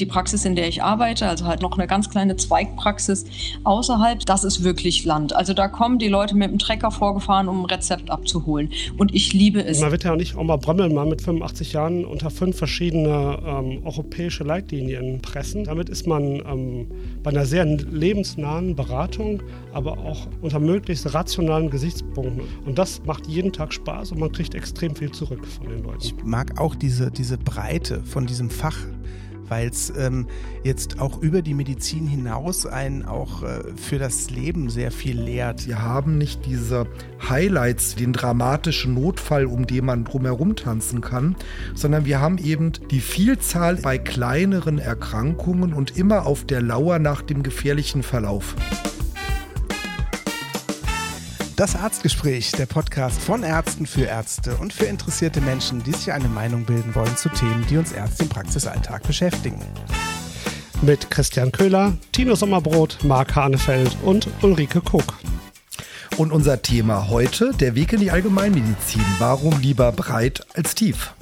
Die Praxis, in der ich arbeite, also halt noch eine ganz kleine Zweigpraxis außerhalb, das ist wirklich Land. Also da kommen die Leute mit dem Trecker vorgefahren, um ein Rezept abzuholen. Und ich liebe es. Man wird ja nicht auch mal Brömmeln mal mit 85 Jahren unter fünf verschiedene ähm, europäische Leitlinien pressen. Damit ist man ähm, bei einer sehr lebensnahen Beratung, aber auch unter möglichst rationalen Gesichtspunkten. Und das macht jeden Tag Spaß und man kriegt extrem viel zurück von den Leuten. Ich mag auch diese, diese Breite von diesem Fach weil es ähm, jetzt auch über die Medizin hinaus einen auch äh, für das Leben sehr viel lehrt. Wir haben nicht diese Highlights, den dramatischen Notfall, um den man drumherum tanzen kann, sondern wir haben eben die Vielzahl bei kleineren Erkrankungen und immer auf der Lauer nach dem gefährlichen Verlauf. Das Arztgespräch, der Podcast von Ärzten für Ärzte und für interessierte Menschen, die sich eine Meinung bilden wollen zu Themen, die uns Ärzte im Praxisalltag beschäftigen. Mit Christian Köhler, Tino Sommerbrot, Marc Hanefeld und Ulrike Kuck. Und unser Thema heute, der Weg in die Allgemeinmedizin. Warum lieber breit als tief?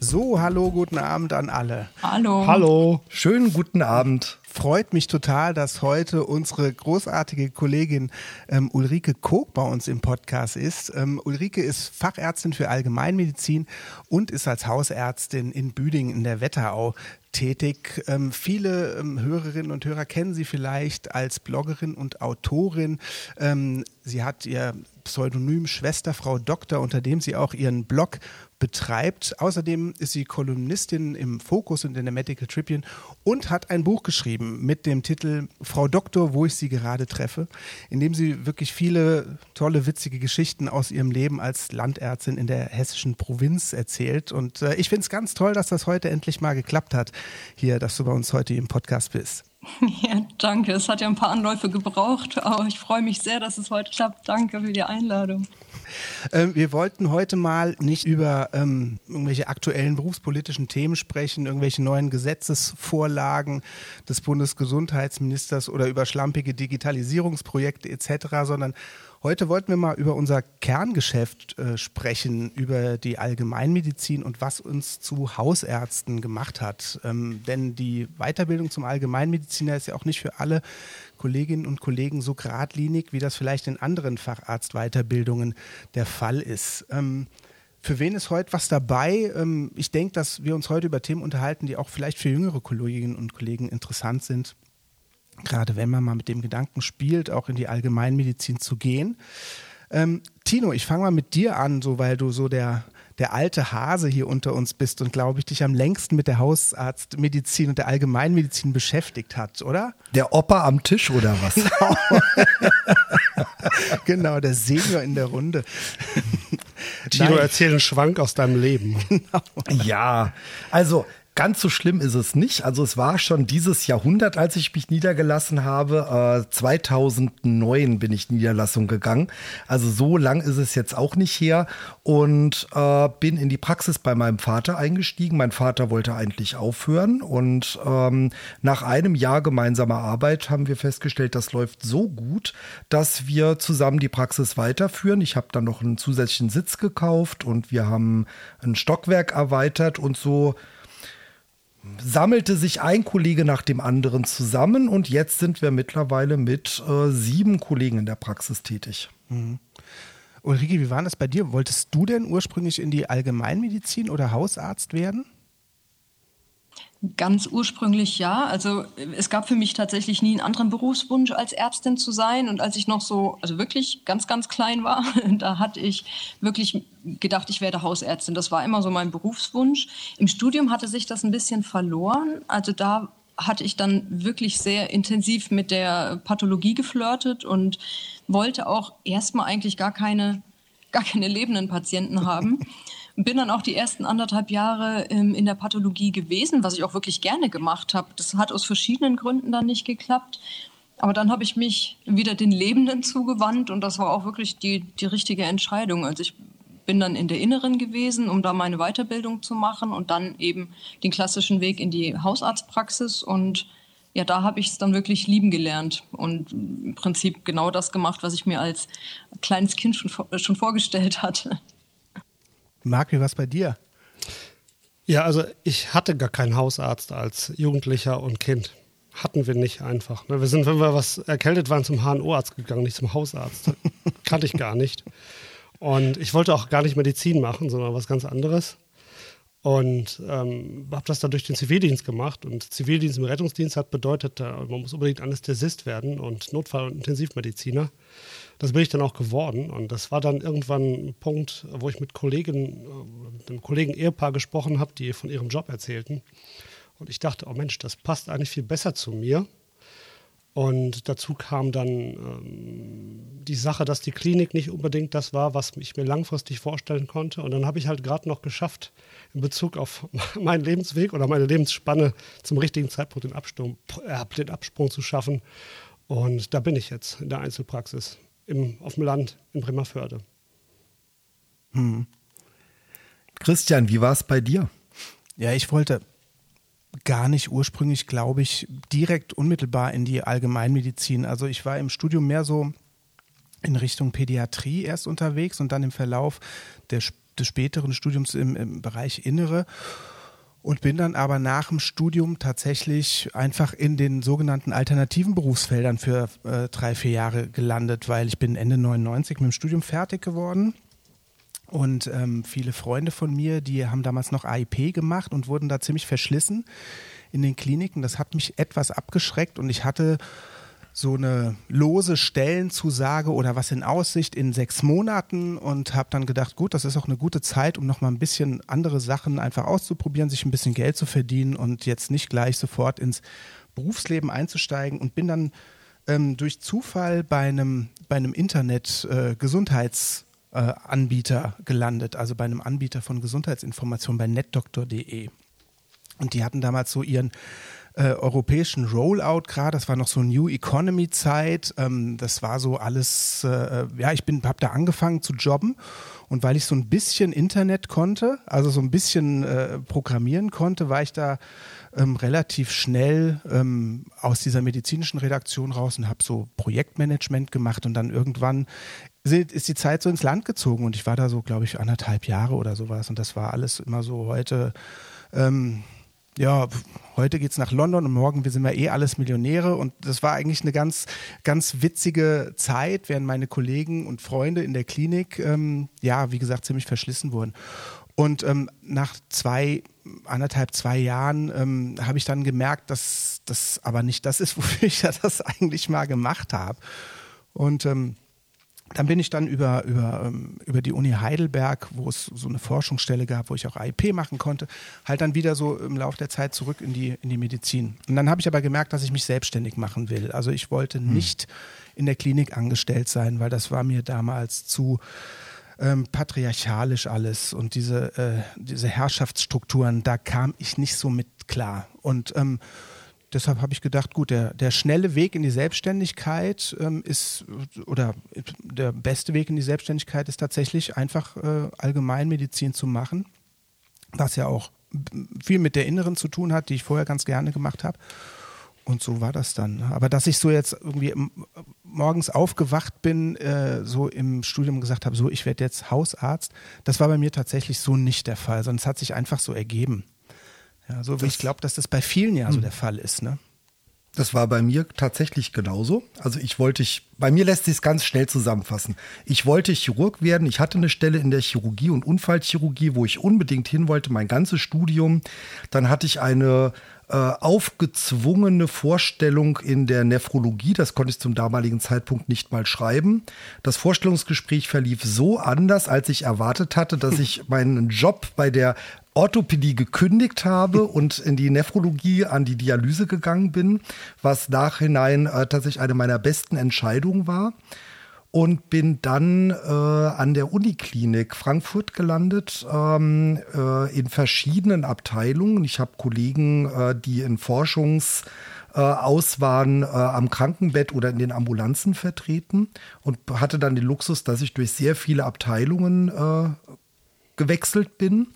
So, hallo, guten Abend an alle. Hallo. Hallo. Schönen guten Abend freut mich total, dass heute unsere großartige Kollegin ähm, Ulrike Kog bei uns im Podcast ist. Ähm, Ulrike ist Fachärztin für Allgemeinmedizin und ist als Hausärztin in Büdingen in der Wetterau tätig. Ähm, viele ähm, Hörerinnen und Hörer kennen sie vielleicht als Bloggerin und Autorin. Ähm, sie hat ihr Pseudonym Schwesterfrau Doktor, unter dem sie auch ihren Blog betreibt. Außerdem ist sie Kolumnistin im Focus und in der Medical Tribune und hat ein Buch geschrieben mit dem Titel Frau Doktor, wo ich sie gerade treffe, in dem sie wirklich viele tolle, witzige Geschichten aus ihrem Leben als Landärztin in der hessischen Provinz erzählt. Und äh, ich finde es ganz toll, dass das heute endlich mal geklappt hat, hier, dass du bei uns heute im Podcast bist. Ja, danke. Es hat ja ein paar Anläufe gebraucht, aber ich freue mich sehr, dass es heute klappt. Danke für die Einladung. Ähm, wir wollten heute mal nicht über ähm, irgendwelche aktuellen berufspolitischen Themen sprechen, irgendwelche neuen Gesetzesvorlagen des Bundesgesundheitsministers oder über schlampige Digitalisierungsprojekte etc., sondern Heute wollten wir mal über unser Kerngeschäft äh, sprechen, über die Allgemeinmedizin und was uns zu Hausärzten gemacht hat. Ähm, denn die Weiterbildung zum Allgemeinmediziner ist ja auch nicht für alle Kolleginnen und Kollegen so geradlinig, wie das vielleicht in anderen Facharztweiterbildungen der Fall ist. Ähm, für wen ist heute was dabei? Ähm, ich denke, dass wir uns heute über Themen unterhalten, die auch vielleicht für jüngere Kolleginnen und Kollegen interessant sind. Gerade wenn man mal mit dem Gedanken spielt, auch in die Allgemeinmedizin zu gehen. Ähm, Tino, ich fange mal mit dir an, so weil du so der der alte Hase hier unter uns bist und glaube ich dich am längsten mit der Hausarztmedizin und der Allgemeinmedizin beschäftigt hat, oder? Der Opa am Tisch oder was? Genau, genau der Senior in der Runde. Tino, erzähl einen Schwank aus deinem Leben. Genau. Ja, also Ganz so schlimm ist es nicht. Also es war schon dieses Jahrhundert, als ich mich niedergelassen habe. Äh, 2009 bin ich Niederlassung gegangen. Also so lang ist es jetzt auch nicht her. Und äh, bin in die Praxis bei meinem Vater eingestiegen. Mein Vater wollte eigentlich aufhören. Und ähm, nach einem Jahr gemeinsamer Arbeit haben wir festgestellt, das läuft so gut, dass wir zusammen die Praxis weiterführen. Ich habe dann noch einen zusätzlichen Sitz gekauft und wir haben ein Stockwerk erweitert und so sammelte sich ein Kollege nach dem anderen zusammen und jetzt sind wir mittlerweile mit äh, sieben Kollegen in der Praxis tätig. Mhm. Ulrike, wie war das bei dir? Wolltest du denn ursprünglich in die Allgemeinmedizin oder Hausarzt werden? Ganz ursprünglich ja. Also es gab für mich tatsächlich nie einen anderen Berufswunsch, als Ärztin zu sein. Und als ich noch so, also wirklich ganz, ganz klein war, da hatte ich wirklich gedacht, ich werde Hausärztin. Das war immer so mein Berufswunsch. Im Studium hatte sich das ein bisschen verloren. Also da hatte ich dann wirklich sehr intensiv mit der Pathologie geflirtet und wollte auch erstmal eigentlich gar keine, gar keine lebenden Patienten haben. Bin dann auch die ersten anderthalb Jahre ähm, in der Pathologie gewesen, was ich auch wirklich gerne gemacht habe. Das hat aus verschiedenen Gründen dann nicht geklappt. Aber dann habe ich mich wieder den Lebenden zugewandt und das war auch wirklich die, die richtige Entscheidung. Also ich bin dann in der Inneren gewesen, um da meine Weiterbildung zu machen und dann eben den klassischen Weg in die Hausarztpraxis und ja, da habe ich es dann wirklich lieben gelernt und im Prinzip genau das gemacht, was ich mir als kleines Kind schon, schon vorgestellt hatte. Marc, wie war es bei dir? Ja, also ich hatte gar keinen Hausarzt als Jugendlicher und Kind. Hatten wir nicht einfach. Ne? Wir sind, wenn wir was erkältet waren, zum HNO-Arzt gegangen, nicht zum Hausarzt. Kannte ich gar nicht. Und ich wollte auch gar nicht Medizin machen, sondern was ganz anderes. Und ähm, habe das dann durch den Zivildienst gemacht. Und Zivildienst im Rettungsdienst hat bedeutet, man muss unbedingt Anästhesist werden und Notfall- und Intensivmediziner. Das bin ich dann auch geworden. Und das war dann irgendwann ein Punkt, wo ich mit Kollegen, mit einem Kollegen-Ehepaar gesprochen habe, die von ihrem Job erzählten. Und ich dachte, oh Mensch, das passt eigentlich viel besser zu mir. Und dazu kam dann ähm, die Sache, dass die Klinik nicht unbedingt das war, was ich mir langfristig vorstellen konnte. Und dann habe ich halt gerade noch geschafft, in Bezug auf meinen Lebensweg oder meine Lebensspanne zum richtigen Zeitpunkt den Absprung, äh, den Absprung zu schaffen. Und da bin ich jetzt in der Einzelpraxis im, auf dem Land in Bremerförde. Hm. Christian, wie war es bei dir? Ja, ich wollte gar nicht ursprünglich, glaube ich, direkt unmittelbar in die Allgemeinmedizin. Also ich war im Studium mehr so in Richtung Pädiatrie erst unterwegs und dann im Verlauf der, des späteren Studiums im, im Bereich Innere und bin dann aber nach dem Studium tatsächlich einfach in den sogenannten alternativen Berufsfeldern für äh, drei, vier Jahre gelandet, weil ich bin Ende 99 mit dem Studium fertig geworden und ähm, viele Freunde von mir, die haben damals noch AIP gemacht und wurden da ziemlich verschlissen in den Kliniken. Das hat mich etwas abgeschreckt und ich hatte so eine lose Stellenzusage oder was in Aussicht in sechs Monaten und habe dann gedacht, gut, das ist auch eine gute Zeit, um noch mal ein bisschen andere Sachen einfach auszuprobieren, sich ein bisschen Geld zu verdienen und jetzt nicht gleich sofort ins Berufsleben einzusteigen und bin dann ähm, durch Zufall bei einem, bei einem Internet-Gesundheits- äh, äh, Anbieter gelandet, also bei einem Anbieter von Gesundheitsinformationen bei netdoktor.de. Und die hatten damals so ihren äh, europäischen Rollout gerade. Das war noch so New Economy Zeit. Ähm, das war so alles. Äh, ja, ich bin, habe da angefangen zu jobben und weil ich so ein bisschen Internet konnte, also so ein bisschen äh, programmieren konnte, war ich da ähm, relativ schnell ähm, aus dieser medizinischen Redaktion raus und habe so Projektmanagement gemacht und dann irgendwann ist die Zeit so ins Land gezogen und ich war da so, glaube ich, anderthalb Jahre oder sowas und das war alles immer so heute. Ähm, ja, heute geht's nach London und morgen wir sind wir eh alles Millionäre und das war eigentlich eine ganz, ganz witzige Zeit, während meine Kollegen und Freunde in der Klinik, ähm, ja, wie gesagt, ziemlich verschlissen wurden. Und ähm, nach zwei, anderthalb, zwei Jahren ähm, habe ich dann gemerkt, dass das aber nicht das ist, wofür ich ja das eigentlich mal gemacht habe. Und ähm, dann bin ich dann über, über, ähm, über die Uni Heidelberg, wo es so eine Forschungsstelle gab, wo ich auch AIP machen konnte, halt dann wieder so im Laufe der Zeit zurück in die, in die Medizin. Und dann habe ich aber gemerkt, dass ich mich selbstständig machen will. Also ich wollte hm. nicht in der Klinik angestellt sein, weil das war mir damals zu ähm, patriarchalisch alles und diese, äh, diese Herrschaftsstrukturen, da kam ich nicht so mit klar. Und ähm, deshalb habe ich gedacht, gut, der, der schnelle Weg in die Selbstständigkeit ähm, ist, oder der beste Weg in die Selbstständigkeit ist tatsächlich einfach äh, Allgemeinmedizin zu machen, was ja auch viel mit der Inneren zu tun hat, die ich vorher ganz gerne gemacht habe. Und so war das dann. Aber dass ich so jetzt irgendwie morgens aufgewacht bin, äh, so im Studium gesagt habe, so ich werde jetzt Hausarzt, das war bei mir tatsächlich so nicht der Fall, sondern es hat sich einfach so ergeben. Ja, so wie ich glaube, dass das bei vielen ja so hm. der Fall ist, ne? Das war bei mir tatsächlich genauso. Also ich wollte ich, bei mir lässt sich es ganz schnell zusammenfassen. Ich wollte Chirurg werden. Ich hatte eine Stelle in der Chirurgie und Unfallchirurgie, wo ich unbedingt hin wollte, mein ganzes Studium. Dann hatte ich eine äh, aufgezwungene Vorstellung in der Nephrologie. Das konnte ich zum damaligen Zeitpunkt nicht mal schreiben. Das Vorstellungsgespräch verlief so anders, als ich erwartet hatte, dass ich meinen Job bei der Orthopädie gekündigt habe und in die Nephrologie an die Dialyse gegangen bin, was nachhinein äh, tatsächlich eine meiner besten Entscheidungen war. Und bin dann äh, an der Uniklinik Frankfurt gelandet, ähm, äh, in verschiedenen Abteilungen. Ich habe Kollegen, äh, die in Forschungs- äh, aus waren äh, am Krankenbett oder in den Ambulanzen vertreten und hatte dann den Luxus, dass ich durch sehr viele Abteilungen äh, gewechselt bin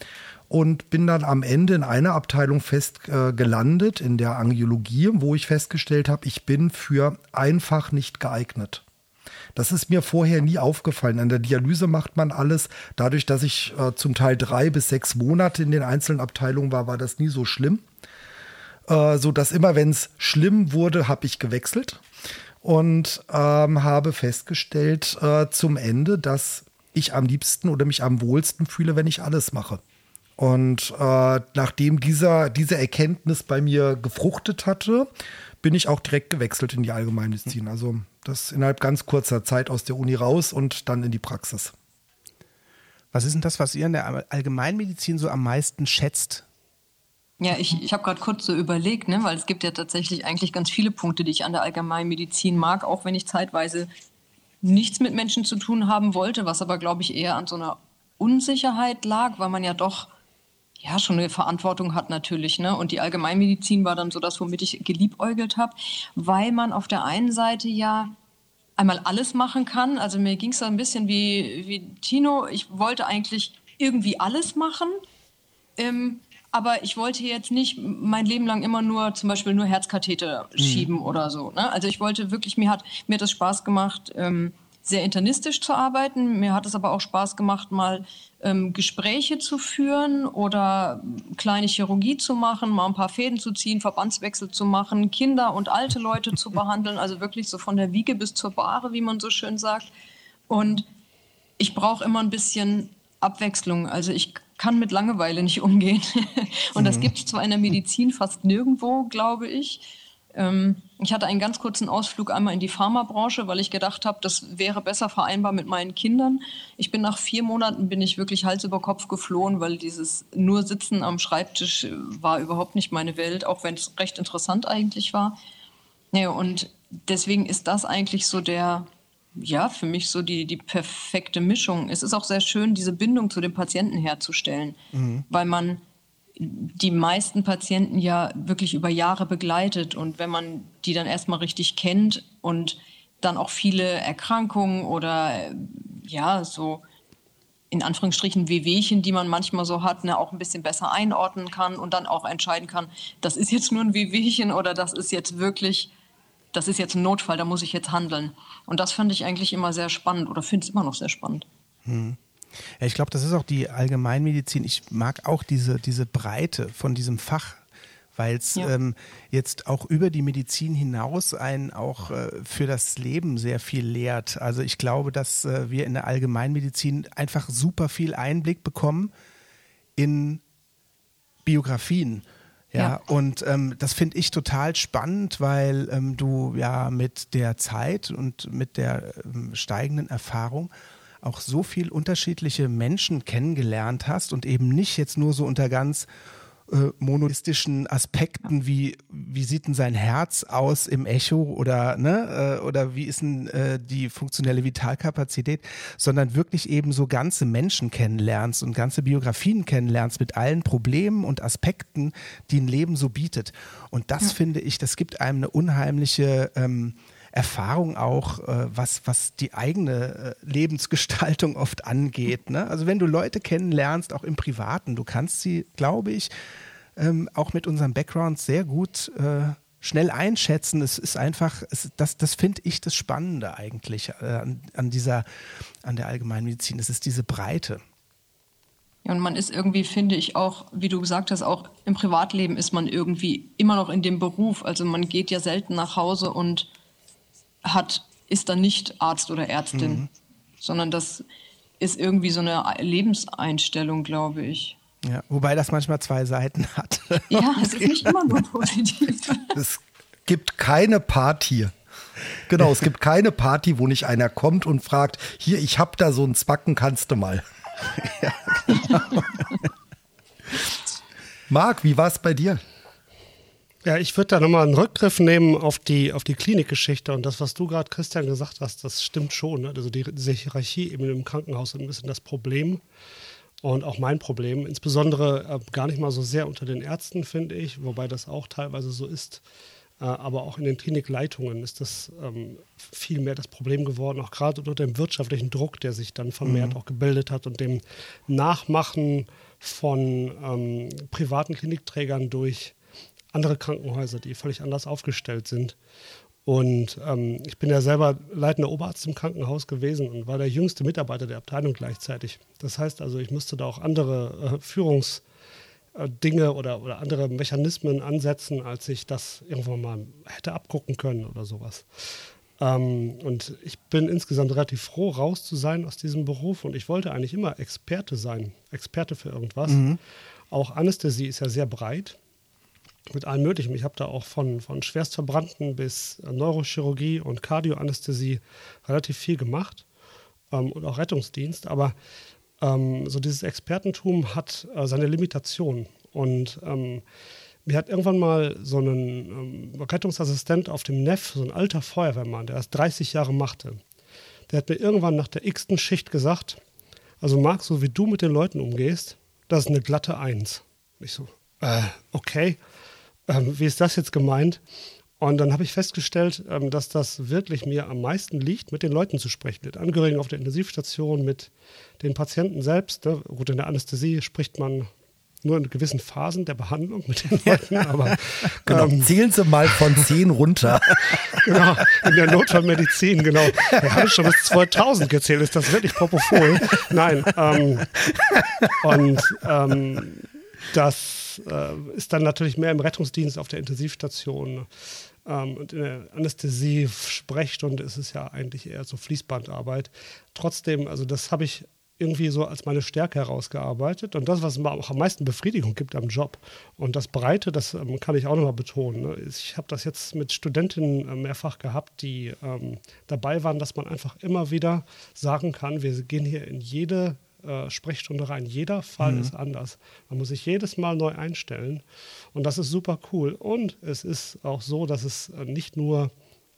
und bin dann am Ende in einer Abteilung fest äh, gelandet, in der Angiologie, wo ich festgestellt habe, ich bin für einfach nicht geeignet. Das ist mir vorher nie aufgefallen. An der Dialyse macht man alles. Dadurch, dass ich äh, zum Teil drei bis sechs Monate in den einzelnen Abteilungen war, war das nie so schlimm. Äh, so dass immer, wenn es schlimm wurde, habe ich gewechselt und ähm, habe festgestellt äh, zum Ende, dass ich am liebsten oder mich am wohlsten fühle, wenn ich alles mache. Und äh, nachdem dieser, diese Erkenntnis bei mir gefruchtet hatte, bin ich auch direkt gewechselt in die Allgemeinmedizin. Also das innerhalb ganz kurzer Zeit aus der Uni raus und dann in die Praxis. Was ist denn das, was ihr in der Allgemeinmedizin so am meisten schätzt? Ja, ich, ich habe gerade kurz so überlegt, ne, weil es gibt ja tatsächlich eigentlich ganz viele Punkte, die ich an der Allgemeinmedizin mag, auch wenn ich zeitweise nichts mit Menschen zu tun haben wollte, was aber, glaube ich, eher an so einer Unsicherheit lag, weil man ja doch ja schon eine Verantwortung hat natürlich. Ne? Und die Allgemeinmedizin war dann so das, womit ich geliebäugelt habe, weil man auf der einen Seite ja einmal alles machen kann. Also mir ging es ein bisschen wie, wie Tino. Ich wollte eigentlich irgendwie alles machen. Ähm, aber ich wollte jetzt nicht mein Leben lang immer nur zum Beispiel nur Herzkatheter mhm. schieben oder so. Ne? Also ich wollte wirklich, mir hat mir hat das Spaß gemacht, ähm, sehr internistisch zu arbeiten. Mir hat es aber auch Spaß gemacht, mal ähm, Gespräche zu führen oder kleine Chirurgie zu machen, mal ein paar Fäden zu ziehen, Verbandswechsel zu machen, Kinder und alte Leute zu behandeln, also wirklich so von der Wiege bis zur Bahre, wie man so schön sagt. Und ich brauche immer ein bisschen Abwechslung. Also ich kann mit Langeweile nicht umgehen. und das mhm. gibt es zwar in der Medizin fast nirgendwo, glaube ich. Ähm, ich hatte einen ganz kurzen Ausflug einmal in die Pharmabranche, weil ich gedacht habe, das wäre besser vereinbar mit meinen Kindern. Ich bin nach vier Monaten bin ich wirklich Hals über Kopf geflohen, weil dieses nur Sitzen am Schreibtisch äh, war überhaupt nicht meine Welt, auch wenn es recht interessant eigentlich war. Ja, und deswegen ist das eigentlich so der, ja, für mich so die, die perfekte Mischung. Es ist auch sehr schön, diese Bindung zu dem Patienten herzustellen, mhm. weil man die meisten Patienten ja wirklich über Jahre begleitet. Und wenn man die dann erstmal richtig kennt und dann auch viele Erkrankungen oder ja, so in Anführungsstrichen Wehwehchen, die man manchmal so hat, ne, auch ein bisschen besser einordnen kann und dann auch entscheiden kann, das ist jetzt nur ein Wehwehchen oder das ist jetzt wirklich, das ist jetzt ein Notfall, da muss ich jetzt handeln. Und das fand ich eigentlich immer sehr spannend oder finde es immer noch sehr spannend. Hm. Ja, ich glaube, das ist auch die Allgemeinmedizin. Ich mag auch diese, diese Breite von diesem Fach, weil es ja. ähm, jetzt auch über die Medizin hinaus einen auch äh, für das Leben sehr viel lehrt. Also ich glaube, dass äh, wir in der Allgemeinmedizin einfach super viel Einblick bekommen in Biografien. Ja, ja, und ähm, das finde ich total spannend, weil ähm, du ja mit der Zeit und mit der ähm, steigenden Erfahrung auch so viel unterschiedliche Menschen kennengelernt hast und eben nicht jetzt nur so unter ganz äh, monoistischen Aspekten wie wie sieht denn sein Herz aus im Echo oder ne äh, oder wie ist denn äh, die funktionelle Vitalkapazität, sondern wirklich eben so ganze Menschen kennenlernst und ganze Biografien kennenlernst mit allen Problemen und Aspekten, die ein Leben so bietet. Und das ja. finde ich, das gibt einem eine unheimliche ähm, Erfahrung auch, äh, was, was die eigene äh, Lebensgestaltung oft angeht. Ne? Also wenn du Leute kennenlernst, auch im Privaten, du kannst sie, glaube ich, ähm, auch mit unserem Background sehr gut äh, schnell einschätzen. Es ist einfach, es, das, das finde ich das Spannende eigentlich äh, an, an, dieser, an der Allgemeinmedizin. Es ist diese Breite. Ja, und man ist irgendwie, finde ich auch, wie du gesagt hast, auch im Privatleben ist man irgendwie immer noch in dem Beruf. Also man geht ja selten nach Hause und hat, ist dann nicht Arzt oder Ärztin, mhm. sondern das ist irgendwie so eine Lebenseinstellung, glaube ich. Ja, wobei das manchmal zwei Seiten hat. Ja, es ist nicht immer nur positiv. Es gibt keine Party. Genau, es gibt keine Party, wo nicht einer kommt und fragt, hier, ich hab da so ein Zwacken, kannst du mal. Ja, genau. Marc, wie war es bei dir? Ja, ich würde da nochmal einen Rückgriff nehmen auf die, auf die Klinikgeschichte und das, was du gerade, Christian, gesagt hast, das stimmt schon. Ne? Also die, diese Hierarchie eben im Krankenhaus ist ein bisschen das Problem und auch mein Problem. Insbesondere äh, gar nicht mal so sehr unter den Ärzten, finde ich, wobei das auch teilweise so ist. Äh, aber auch in den Klinikleitungen ist das ähm, viel mehr das Problem geworden, auch gerade unter dem wirtschaftlichen Druck, der sich dann vermehrt mhm. auch gebildet hat und dem Nachmachen von ähm, privaten Klinikträgern durch andere Krankenhäuser, die völlig anders aufgestellt sind. Und ähm, ich bin ja selber leitender Oberarzt im Krankenhaus gewesen und war der jüngste Mitarbeiter der Abteilung gleichzeitig. Das heißt also, ich musste da auch andere äh, Führungsdinge oder, oder andere Mechanismen ansetzen, als ich das irgendwann mal hätte abgucken können oder sowas. Ähm, und ich bin insgesamt relativ froh, raus zu sein aus diesem Beruf. Und ich wollte eigentlich immer Experte sein, Experte für irgendwas. Mhm. Auch Anästhesie ist ja sehr breit mit allem Möglichen. Ich habe da auch von, von Schwerstverbrannten bis Neurochirurgie und Kardioanästhesie relativ viel gemacht ähm, und auch Rettungsdienst. Aber ähm, so dieses Expertentum hat äh, seine Limitationen. Und ähm, mir hat irgendwann mal so ein ähm, Rettungsassistent auf dem Neff, so ein alter Feuerwehrmann, der das 30 Jahre machte, der hat mir irgendwann nach der x-ten Schicht gesagt, also Marc, so wie du mit den Leuten umgehst, das ist eine glatte Eins. Ich so, äh, okay, ähm, wie ist das jetzt gemeint? Und dann habe ich festgestellt, ähm, dass das wirklich mir am meisten liegt, mit den Leuten zu sprechen, mit Angehörigen auf der Intensivstation, mit den Patienten selbst. Ne? Gut, in der Anästhesie spricht man nur in gewissen Phasen der Behandlung mit den Leuten. Aber, genau, ähm, zählen Sie mal von 10 runter. genau, in der Notfallmedizin, genau. Wir haben schon bis 2000 gezählt, ist das wirklich Propofol? Nein. Ähm, und ähm, das äh, ist dann natürlich mehr im Rettungsdienst auf der Intensivstation. Ähm, und in der Anästhesie-Sprechstunde ist es ja eigentlich eher so Fließbandarbeit. Trotzdem, also das habe ich irgendwie so als meine Stärke herausgearbeitet und das, was mir auch am meisten Befriedigung gibt am Job. Und das Breite, das ähm, kann ich auch nochmal betonen. Ne? Ich habe das jetzt mit Studentinnen äh, mehrfach gehabt, die ähm, dabei waren, dass man einfach immer wieder sagen kann, wir gehen hier in jede äh, Sprechstunde rein. Jeder Fall mhm. ist anders. Man muss sich jedes Mal neu einstellen und das ist super cool. Und es ist auch so, dass es äh, nicht nur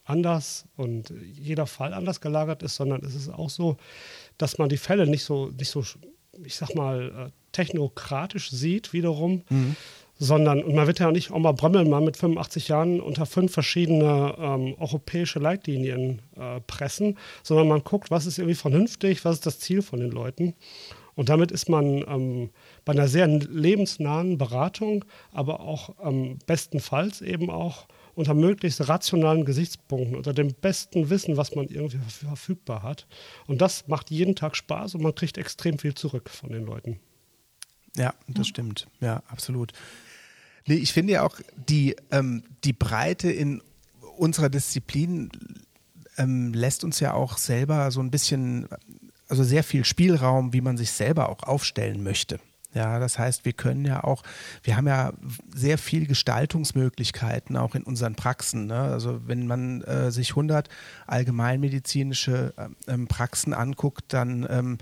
anders und jeder Fall anders gelagert ist, sondern es ist auch so, dass man die Fälle nicht so, nicht so ich sag mal, äh, technokratisch sieht wiederum, mhm. Sondern, und man wird ja nicht auch mal Brömmelmann mit 85 Jahren unter fünf verschiedene ähm, europäische Leitlinien äh, pressen, sondern man guckt, was ist irgendwie vernünftig, was ist das Ziel von den Leuten. Und damit ist man ähm, bei einer sehr lebensnahen Beratung, aber auch ähm, bestenfalls eben auch unter möglichst rationalen Gesichtspunkten, unter dem besten Wissen, was man irgendwie verfügbar hat. Und das macht jeden Tag Spaß und man kriegt extrem viel zurück von den Leuten. Ja, das stimmt. Ja, absolut. Nee, ich finde ja auch die, ähm, die Breite in unserer Disziplin ähm, lässt uns ja auch selber so ein bisschen, also sehr viel Spielraum, wie man sich selber auch aufstellen möchte. Ja, das heißt, wir können ja auch, wir haben ja sehr viel Gestaltungsmöglichkeiten auch in unseren Praxen. Ne? Also wenn man äh, sich 100 allgemeinmedizinische ähm, Praxen anguckt, dann ähm,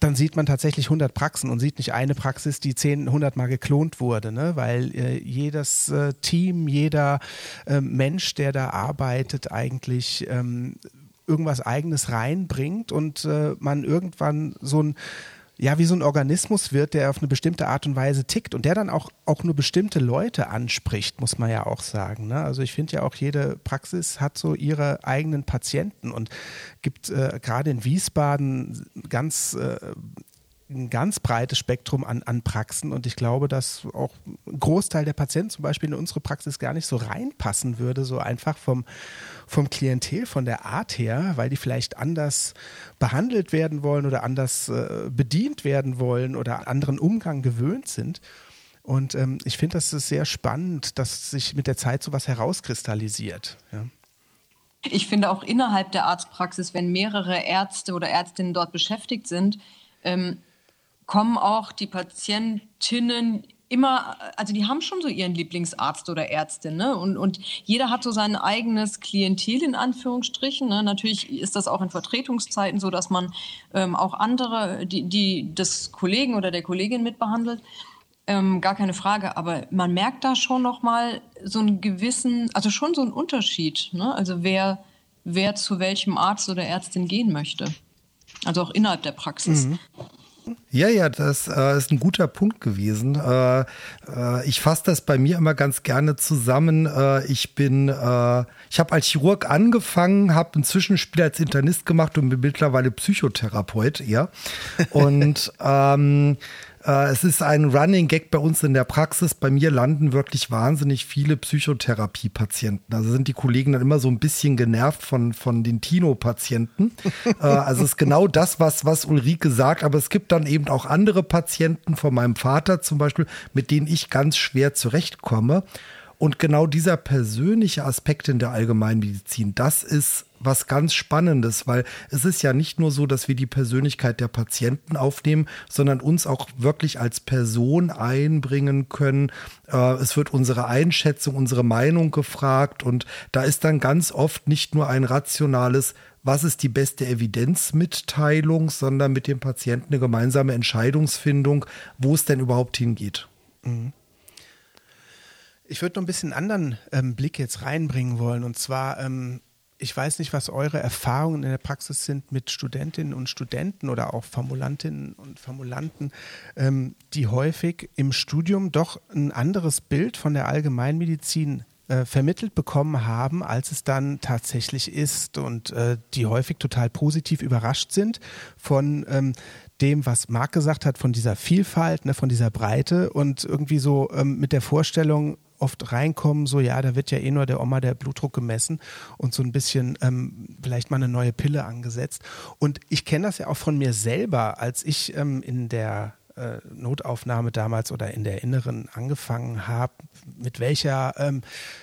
dann sieht man tatsächlich 100 Praxen und sieht nicht eine Praxis, die 10, 100 Mal geklont wurde, ne? weil äh, jedes äh, Team, jeder äh, Mensch, der da arbeitet, eigentlich ähm, irgendwas Eigenes reinbringt und äh, man irgendwann so ein ja, wie so ein Organismus wird, der auf eine bestimmte Art und Weise tickt und der dann auch, auch nur bestimmte Leute anspricht, muss man ja auch sagen. Ne? Also ich finde ja auch, jede Praxis hat so ihre eigenen Patienten und gibt äh, gerade in Wiesbaden ganz äh, ein ganz breites Spektrum an, an Praxen und ich glaube, dass auch ein Großteil der Patienten zum Beispiel in unsere Praxis gar nicht so reinpassen würde, so einfach vom, vom Klientel, von der Art her, weil die vielleicht anders behandelt werden wollen oder anders äh, bedient werden wollen oder anderen Umgang gewöhnt sind. Und ähm, ich finde, das ist sehr spannend, dass sich mit der Zeit sowas herauskristallisiert. Ja. Ich finde auch innerhalb der Arztpraxis, wenn mehrere Ärzte oder Ärztinnen dort beschäftigt sind, ähm, kommen auch die Patientinnen immer, also die haben schon so ihren Lieblingsarzt oder Ärztin, ne? Und, und jeder hat so sein eigenes Klientel in Anführungsstrichen. Ne? Natürlich ist das auch in Vertretungszeiten so, dass man ähm, auch andere, die, die des Kollegen oder der Kollegin mitbehandelt. Ähm, gar keine Frage, aber man merkt da schon noch mal so einen gewissen, also schon so einen Unterschied, ne? Also wer, wer zu welchem Arzt oder Ärztin gehen möchte. Also auch innerhalb der Praxis. Mhm. Ja, ja, das äh, ist ein guter Punkt gewesen. Äh, äh, ich fasse das bei mir immer ganz gerne zusammen. Äh, ich bin, äh, ich habe als Chirurg angefangen, habe ein Zwischenspiel als Internist gemacht und bin mittlerweile Psychotherapeut, ja. Und ähm, Äh, es ist ein Running Gag bei uns in der Praxis. Bei mir landen wirklich wahnsinnig viele Psychotherapie-Patienten. Also sind die Kollegen dann immer so ein bisschen genervt von, von den Tino-Patienten. äh, also es ist genau das, was, was Ulrike sagt. Aber es gibt dann eben auch andere Patienten, von meinem Vater zum Beispiel, mit denen ich ganz schwer zurechtkomme. Und genau dieser persönliche Aspekt in der Allgemeinmedizin, das ist was ganz Spannendes, weil es ist ja nicht nur so, dass wir die Persönlichkeit der Patienten aufnehmen, sondern uns auch wirklich als Person einbringen können. Äh, es wird unsere Einschätzung, unsere Meinung gefragt und da ist dann ganz oft nicht nur ein rationales, was ist die beste Evidenzmitteilung, sondern mit dem Patienten eine gemeinsame Entscheidungsfindung, wo es denn überhaupt hingeht. Mhm. Ich würde noch ein bisschen einen anderen ähm, Blick jetzt reinbringen wollen. Und zwar, ähm, ich weiß nicht, was eure Erfahrungen in der Praxis sind mit Studentinnen und Studenten oder auch Formulantinnen und Formulanten, ähm, die häufig im Studium doch ein anderes Bild von der Allgemeinmedizin äh, vermittelt bekommen haben, als es dann tatsächlich ist und äh, die häufig total positiv überrascht sind von ähm, dem, was Marc gesagt hat, von dieser Vielfalt, ne, von dieser Breite und irgendwie so ähm, mit der Vorstellung, oft reinkommen, so ja, da wird ja eh nur der Oma der Blutdruck gemessen und so ein bisschen ähm, vielleicht mal eine neue Pille angesetzt. Und ich kenne das ja auch von mir selber, als ich ähm, in der äh, Notaufnahme damals oder in der Inneren angefangen habe, mit welcher, ähm,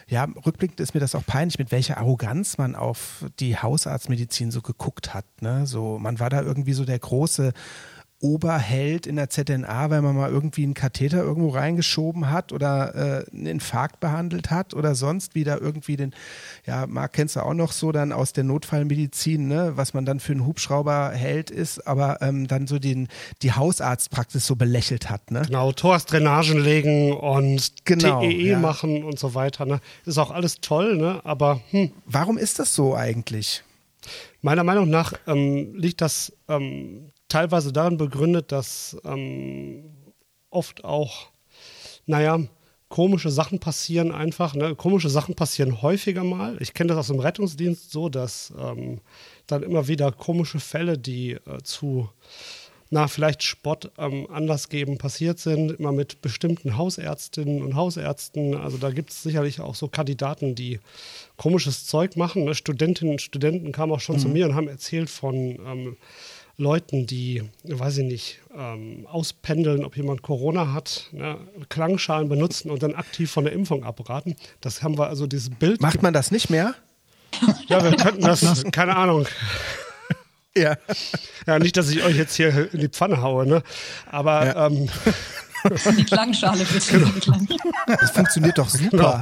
ja, rückblickend ist mir das auch peinlich, mit welcher Arroganz man auf die Hausarztmedizin so geguckt hat. Ne? So, man war da irgendwie so der große Oberheld in der ZNA, weil man mal irgendwie einen Katheter irgendwo reingeschoben hat oder äh, einen Infarkt behandelt hat oder sonst wieder irgendwie den, ja, Marc kennst du auch noch so dann aus der Notfallmedizin, ne, was man dann für einen Hubschrauberheld ist, aber ähm, dann so den, die Hausarztpraxis so belächelt hat. Ne? Genau, Thorax-Drainagen legen und genau, TEE ja. machen und so weiter. Ne? Ist auch alles toll, ne? aber hm. Warum ist das so eigentlich? Meiner Meinung nach ähm, liegt das ähm, teilweise darin begründet, dass ähm, oft auch, naja, komische Sachen passieren einfach. Ne? Komische Sachen passieren häufiger mal. Ich kenne das aus dem Rettungsdienst so, dass ähm, dann immer wieder komische Fälle, die äh, zu na, vielleicht Spott ähm, Anlass geben, passiert sind, immer mit bestimmten Hausärztinnen und Hausärzten. Also da gibt es sicherlich auch so Kandidaten, die komisches Zeug machen. Ne? Studentinnen und Studenten kamen auch schon mhm. zu mir und haben erzählt von ähm, Leuten, die, weiß ich nicht, ähm, auspendeln, ob jemand Corona hat, ne, Klangschalen benutzen und dann aktiv von der Impfung abraten. Das haben wir also dieses Bild. Macht man das nicht mehr? Ja, wir könnten das, keine Ahnung. Ja. Ja, nicht, dass ich euch jetzt hier in die Pfanne haue, ne? Aber ja. ähm, die Klangschale bitte. Genau. Das funktioniert doch super. Genau.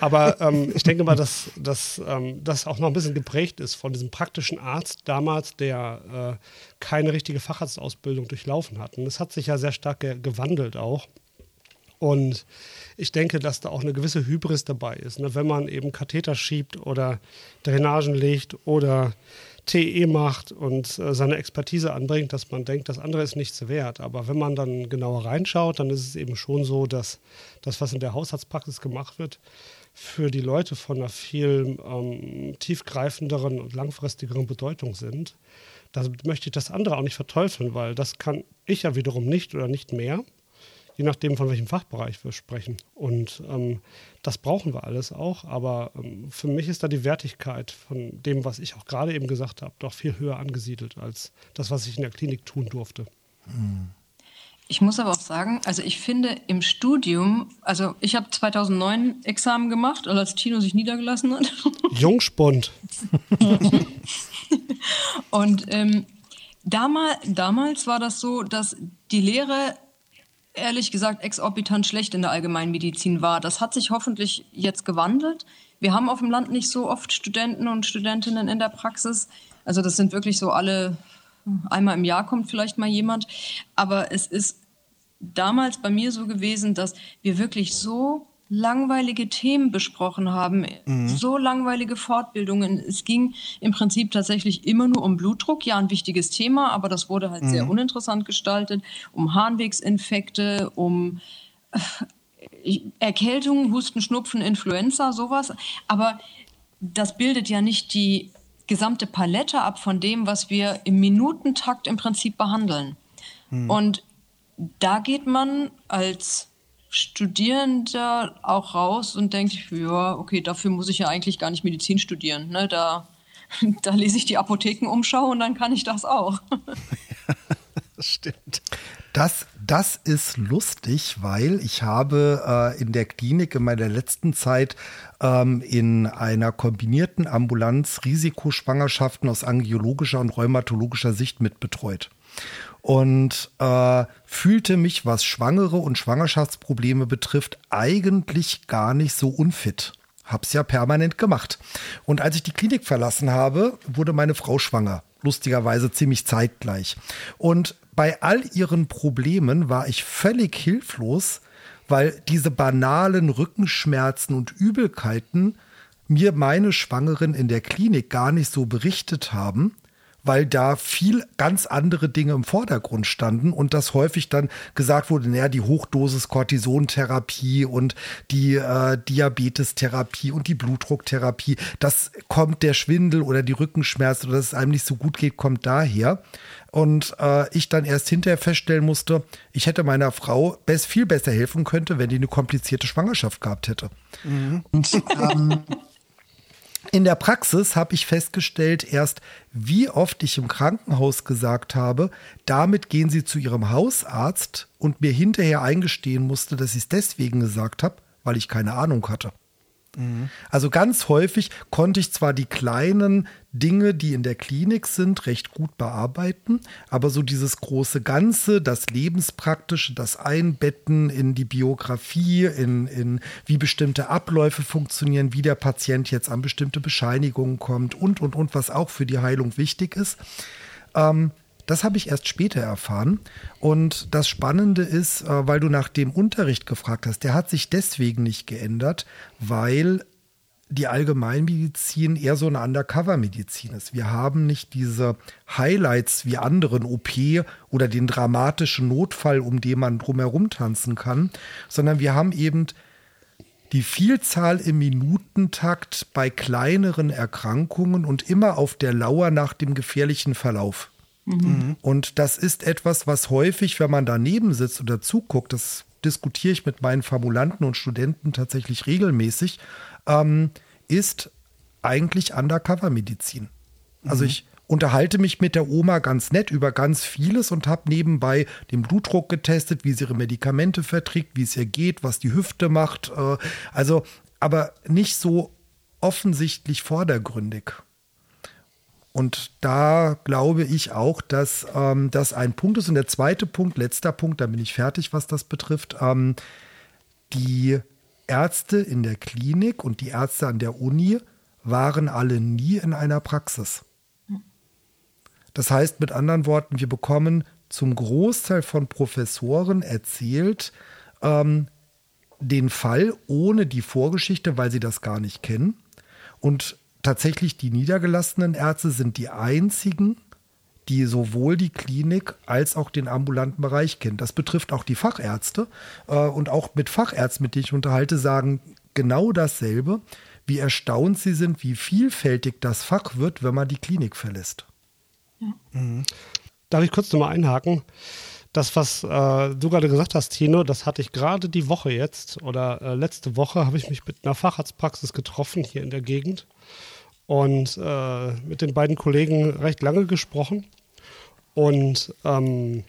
Aber ähm, ich denke mal, dass, dass ähm, das auch noch ein bisschen geprägt ist von diesem praktischen Arzt damals, der äh, keine richtige Facharztausbildung durchlaufen hat. Und das hat sich ja sehr stark ge gewandelt auch. Und ich denke, dass da auch eine gewisse Hybris dabei ist. Ne? Wenn man eben Katheter schiebt oder Drainagen legt oder TE macht und äh, seine Expertise anbringt, dass man denkt, das andere ist nichts wert. Aber wenn man dann genauer reinschaut, dann ist es eben schon so, dass das, was in der Haushaltspraxis gemacht wird, für die Leute von einer viel ähm, tiefgreifenderen und langfristigeren Bedeutung sind. Da möchte ich das andere auch nicht verteufeln, weil das kann ich ja wiederum nicht oder nicht mehr, je nachdem, von welchem Fachbereich wir sprechen. Und ähm, das brauchen wir alles auch, aber ähm, für mich ist da die Wertigkeit von dem, was ich auch gerade eben gesagt habe, doch viel höher angesiedelt als das, was ich in der Klinik tun durfte. Hm. Ich muss aber auch sagen, also ich finde im Studium, also ich habe 2009 Examen gemacht, als Tino sich niedergelassen hat. Jungspund. Und ähm, damals, damals war das so, dass die Lehre ehrlich gesagt exorbitant schlecht in der Allgemeinmedizin war. Das hat sich hoffentlich jetzt gewandelt. Wir haben auf dem Land nicht so oft Studenten und Studentinnen in der Praxis. Also das sind wirklich so alle einmal im Jahr kommt vielleicht mal jemand. Aber es ist damals bei mir so gewesen, dass wir wirklich so langweilige Themen besprochen haben, mhm. so langweilige Fortbildungen. Es ging im Prinzip tatsächlich immer nur um Blutdruck, ja, ein wichtiges Thema, aber das wurde halt mhm. sehr uninteressant gestaltet, um Harnwegsinfekte, um äh, Erkältung, Husten, Schnupfen, Influenza, sowas. Aber das bildet ja nicht die gesamte Palette ab von dem, was wir im Minutentakt im Prinzip behandeln. Mhm. Und da geht man als Studierender auch raus und denkt, ja, okay, dafür muss ich ja eigentlich gar nicht Medizin studieren. Ne? Da, da lese ich die Apothekenumschau und dann kann ich das auch. das stimmt. Das, das ist lustig, weil ich habe äh, in der Klinik in meiner letzten Zeit ähm, in einer kombinierten Ambulanz Risikoschwangerschaften aus angiologischer und rheumatologischer Sicht mitbetreut und äh, fühlte mich, was Schwangere und Schwangerschaftsprobleme betrifft, eigentlich gar nicht so unfit. Hab's ja permanent gemacht. Und als ich die Klinik verlassen habe, wurde meine Frau schwanger. Lustigerweise ziemlich zeitgleich. Und bei all ihren Problemen war ich völlig hilflos, weil diese banalen Rückenschmerzen und Übelkeiten mir meine Schwangeren in der Klinik gar nicht so berichtet haben, weil da viel ganz andere Dinge im Vordergrund standen und das häufig dann gesagt wurde, naja, die Hochdosis Cortisontherapie und die äh, Diabetestherapie und die Blutdrucktherapie, das kommt der Schwindel oder die Rückenschmerzen oder dass es einem nicht so gut geht, kommt daher. Und äh, ich dann erst hinterher feststellen musste, ich hätte meiner Frau best, viel besser helfen könnte, wenn die eine komplizierte Schwangerschaft gehabt hätte. Mhm. Und ähm, in der Praxis habe ich festgestellt erst, wie oft ich im Krankenhaus gesagt habe, damit gehen Sie zu Ihrem Hausarzt und mir hinterher eingestehen musste, dass ich es deswegen gesagt habe, weil ich keine Ahnung hatte. Also ganz häufig konnte ich zwar die kleinen Dinge, die in der Klinik sind, recht gut bearbeiten, aber so dieses große Ganze, das Lebenspraktische, das Einbetten in die Biografie, in, in wie bestimmte Abläufe funktionieren, wie der Patient jetzt an bestimmte Bescheinigungen kommt und, und, und, was auch für die Heilung wichtig ist, ähm, das habe ich erst später erfahren. Und das Spannende ist, äh, weil du nach dem Unterricht gefragt hast, der hat sich deswegen nicht geändert, weil die Allgemeinmedizin eher so eine Undercover-Medizin ist. Wir haben nicht diese Highlights wie anderen OP oder den dramatischen Notfall, um den man drumherum tanzen kann, sondern wir haben eben die Vielzahl im Minutentakt bei kleineren Erkrankungen und immer auf der Lauer nach dem gefährlichen Verlauf. Mhm. Und das ist etwas, was häufig, wenn man daneben sitzt oder zuguckt, das diskutiere ich mit meinen Formulanten und Studenten tatsächlich regelmäßig, ähm, ist eigentlich Undercover-Medizin. Also mhm. ich unterhalte mich mit der Oma ganz nett über ganz vieles und habe nebenbei den Blutdruck getestet, wie sie ihre Medikamente verträgt, wie es ihr geht, was die Hüfte macht. Äh, also, aber nicht so offensichtlich vordergründig. Und da glaube ich auch, dass ähm, das ein Punkt ist. Und der zweite Punkt, letzter Punkt, da bin ich fertig, was das betrifft. Ähm, die Ärzte in der Klinik und die Ärzte an der Uni waren alle nie in einer Praxis. Das heißt mit anderen Worten, wir bekommen zum Großteil von Professoren erzählt ähm, den Fall ohne die Vorgeschichte, weil sie das gar nicht kennen. Und tatsächlich die niedergelassenen Ärzte sind die einzigen, die sowohl die Klinik als auch den ambulanten Bereich kennen. Das betrifft auch die Fachärzte äh, und auch mit Fachärzten, mit denen ich unterhalte, sagen genau dasselbe, wie erstaunt sie sind, wie vielfältig das Fach wird, wenn man die Klinik verlässt. Ja. Mhm. Darf ich kurz nochmal einhaken? Das, was äh, du gerade gesagt hast, Tino, das hatte ich gerade die Woche jetzt oder äh, letzte Woche habe ich mich mit einer Facharztpraxis getroffen hier in der Gegend und äh, mit den beiden Kollegen recht lange gesprochen. Und ähm,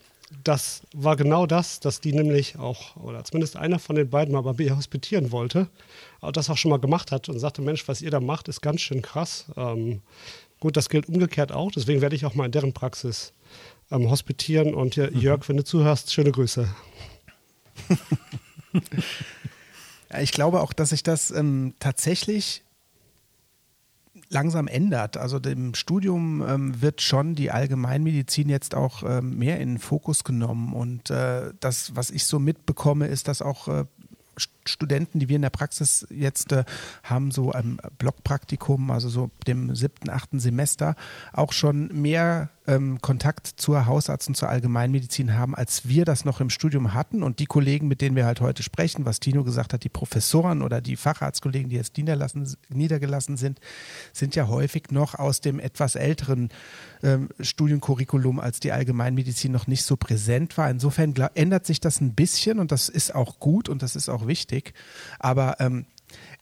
das war genau das, dass die nämlich auch, oder zumindest einer von den beiden mal bei mir hospitieren wollte, aber das auch schon mal gemacht hat und sagte, Mensch, was ihr da macht, ist ganz schön krass. Ähm, gut, das gilt umgekehrt auch, deswegen werde ich auch mal in deren Praxis ähm, hospitieren. Und hier, Jörg, wenn du zuhörst, schöne Grüße. ich glaube auch, dass sich das ähm, tatsächlich langsam ändert. Also dem Studium ähm, wird schon die Allgemeinmedizin jetzt auch ähm, mehr in den Fokus genommen. Und äh, das, was ich so mitbekomme, ist, dass auch äh, Studenten, die wir in der Praxis jetzt äh, haben, so ein Blockpraktikum, also so dem siebten, achten Semester, auch schon mehr ähm, Kontakt zur Hausarzt und zur Allgemeinmedizin haben, als wir das noch im Studium hatten. Und die Kollegen, mit denen wir halt heute sprechen, was Tino gesagt hat, die Professoren oder die Facharztkollegen, die jetzt niedergelassen sind, sind ja häufig noch aus dem etwas älteren ähm, Studiencurriculum, als die Allgemeinmedizin noch nicht so präsent war. Insofern ändert sich das ein bisschen und das ist auch gut und das ist auch wichtig. Aber ähm,